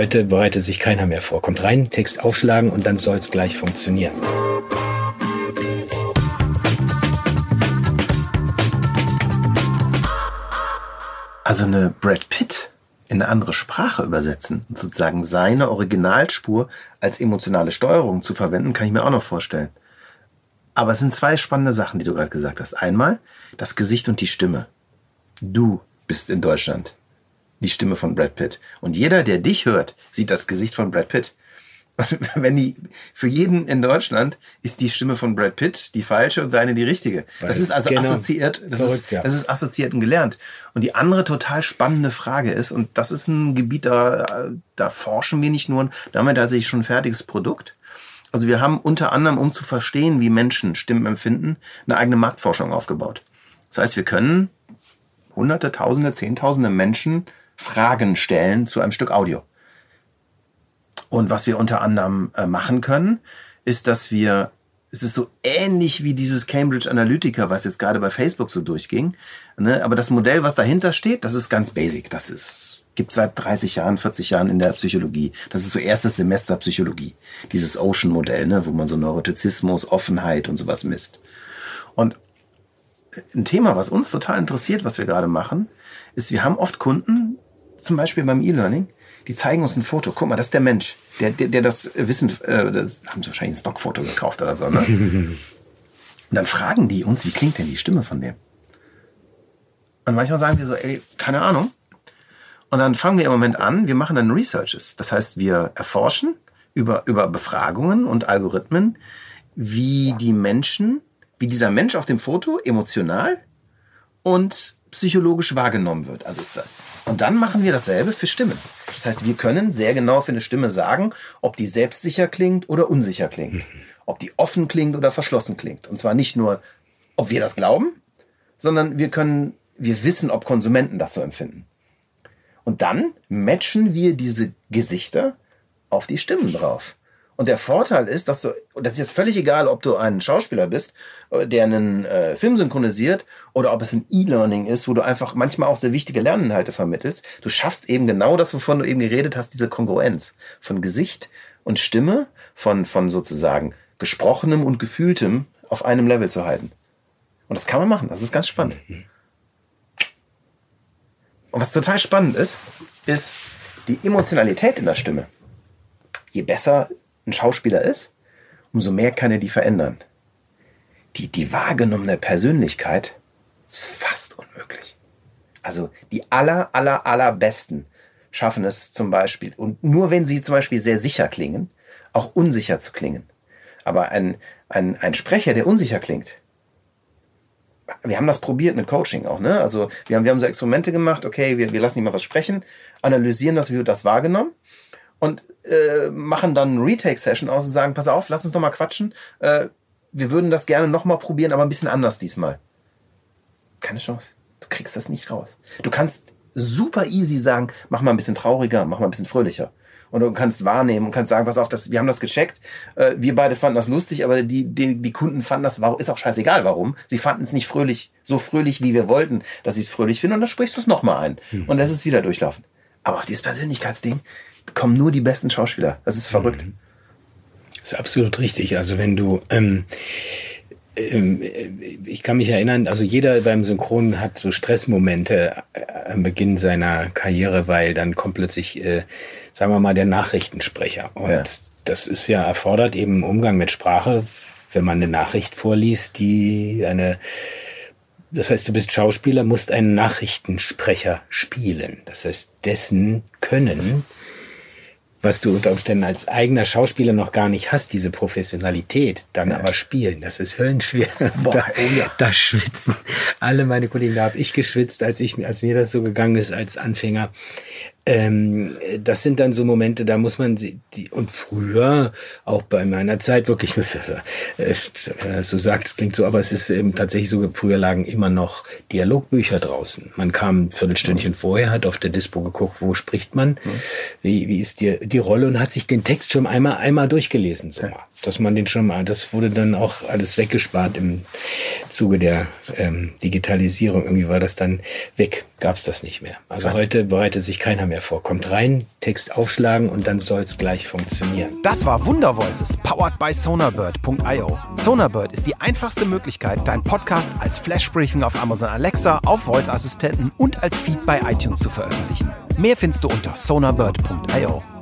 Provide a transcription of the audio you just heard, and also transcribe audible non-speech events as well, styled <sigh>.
Heute bereitet sich keiner mehr vor. Kommt rein, Text aufschlagen und dann soll es gleich funktionieren. Also eine Brad Pitt in eine andere Sprache übersetzen und sozusagen seine Originalspur als emotionale Steuerung zu verwenden, kann ich mir auch noch vorstellen. Aber es sind zwei spannende Sachen, die du gerade gesagt hast. Einmal das Gesicht und die Stimme. Du bist in Deutschland die Stimme von Brad Pitt. Und jeder, der dich hört, sieht das Gesicht von Brad Pitt. Und <laughs> wenn die, für jeden in Deutschland ist die Stimme von Brad Pitt die falsche und deine die richtige. das ist also genau. assoziiert, das Verrückt, ist, ja. das ist assoziiert und gelernt. Und die andere total spannende Frage ist, und das ist ein Gebiet, da, da forschen wir nicht nur, da haben wir tatsächlich schon ein fertiges Produkt. Also wir haben unter anderem, um zu verstehen, wie Menschen Stimmen empfinden, eine eigene Marktforschung aufgebaut. Das heißt, wir können hunderte, tausende, zehntausende Menschen Fragen stellen zu einem Stück Audio. Und was wir unter anderem äh, machen können, ist, dass wir, es ist so ähnlich wie dieses Cambridge Analytica, was jetzt gerade bei Facebook so durchging. Ne? Aber das Modell, was dahinter steht, das ist ganz basic. Das ist, gibt seit 30 Jahren, 40 Jahren in der Psychologie. Das ist so erstes Semester Psychologie. Dieses Ocean-Modell, ne? wo man so Neurotizismus, Offenheit und sowas misst. Und ein Thema, was uns total interessiert, was wir gerade machen, ist, wir haben oft Kunden, zum Beispiel beim E-Learning, die zeigen uns ein Foto. Guck mal, das ist der Mensch, der, der, der das Wissen, äh, das haben sie wahrscheinlich ein Stockfoto gekauft oder so. Ne? <laughs> Und dann fragen die uns, wie klingt denn die Stimme von dem? Und manchmal sagen wir so, ey, keine Ahnung. Und dann fangen wir im Moment an, wir machen dann Researches. Das heißt, wir erforschen über, über Befragungen und Algorithmen, wie die Menschen, wie dieser Mensch auf dem Foto emotional und psychologisch wahrgenommen wird. Also ist das. Und dann machen wir dasselbe für Stimmen. Das heißt, wir können sehr genau für eine Stimme sagen, ob die selbstsicher klingt oder unsicher klingt. Ob die offen klingt oder verschlossen klingt. Und zwar nicht nur, ob wir das glauben, sondern wir können, wir wissen, ob Konsumenten das so empfinden. Und dann matchen wir diese Gesichter auf die Stimmen drauf. Und der Vorteil ist, dass du, das ist jetzt völlig egal, ob du ein Schauspieler bist, äh, der einen äh, Film synchronisiert oder ob es ein E-Learning ist, wo du einfach manchmal auch sehr wichtige Lerninhalte vermittelst. Du schaffst eben genau das, wovon du eben geredet hast, diese Kongruenz von Gesicht und Stimme, von, von sozusagen gesprochenem und gefühltem auf einem Level zu halten. Und das kann man machen. Das ist ganz spannend. Und was total spannend ist, ist die Emotionalität in der Stimme. Je besser ein Schauspieler ist, umso mehr kann er die verändern. Die, die wahrgenommene Persönlichkeit ist fast unmöglich. Also die aller, aller, allerbesten schaffen es zum Beispiel, und nur wenn sie zum Beispiel sehr sicher klingen, auch unsicher zu klingen. Aber ein, ein, ein Sprecher, der unsicher klingt, wir haben das probiert mit Coaching auch, ne? Also wir haben, wir haben so Experimente gemacht, okay, wir, wir lassen mal was sprechen, analysieren das, wie wird das wahrgenommen und äh, machen dann eine Retake-Session aus und sagen, pass auf, lass uns noch mal quatschen. Äh, wir würden das gerne noch mal probieren, aber ein bisschen anders diesmal. Keine Chance. Du kriegst das nicht raus. Du kannst super easy sagen, mach mal ein bisschen trauriger, mach mal ein bisschen fröhlicher. Und du kannst wahrnehmen und kannst sagen, pass auf, das, wir haben das gecheckt, äh, wir beide fanden das lustig, aber die, die, die Kunden fanden das, ist auch scheißegal warum. Sie fanden es nicht fröhlich, so fröhlich, wie wir wollten, dass sie es fröhlich finden und dann sprichst du es nochmal ein. Mhm. Und lässt es wieder durchlaufen. Aber auf dieses Persönlichkeitsding, kommen nur die besten Schauspieler. Das ist verrückt. Mhm. Das ist absolut richtig. Also wenn du ähm, ähm, ich kann mich erinnern, also jeder beim Synchron hat so Stressmomente äh, am Beginn seiner Karriere, weil dann kommt plötzlich, äh, sagen wir mal, der Nachrichtensprecher. Und ja. das ist ja erfordert eben Umgang mit Sprache, wenn man eine Nachricht vorliest, die eine das heißt, du bist Schauspieler, musst einen Nachrichtensprecher spielen. Das heißt, dessen Können was du unter Umständen als eigener Schauspieler noch gar nicht hast, diese Professionalität, dann ja. aber spielen, das ist höllenschwer. <laughs> Boah, da, oh ja. da schwitzen alle meine Kollegen, da habe ich geschwitzt, als ich, als mir das so gegangen ist als Anfänger. Ähm, das sind dann so Momente, da muss man sie, die, und früher, auch bei meiner Zeit, wirklich, <laughs> äh, so sagt, es klingt so, aber es ist eben tatsächlich so, früher lagen immer noch Dialogbücher draußen. Man kam ein Viertelstündchen vorher, hat auf der Dispo geguckt, wo spricht man, wie, wie ist die die Rolle und hat sich den Text schon einmal einmal durchgelesen, so mal. dass man den schon mal, das wurde dann auch alles weggespart im Zuge der ähm, Digitalisierung. Irgendwie war das dann weg, gab's das nicht mehr. Also Was? heute bereitet sich keiner mehr vor. Kommt rein, Text aufschlagen und dann soll's gleich funktionieren. Das war Wunder Voices, powered by Sonarbird.io. Sonarbird ist die einfachste Möglichkeit, deinen Podcast als Flashbriefing auf Amazon Alexa, auf Voice-Assistenten und als Feed bei iTunes zu veröffentlichen. Mehr findest du unter sonarbird.io.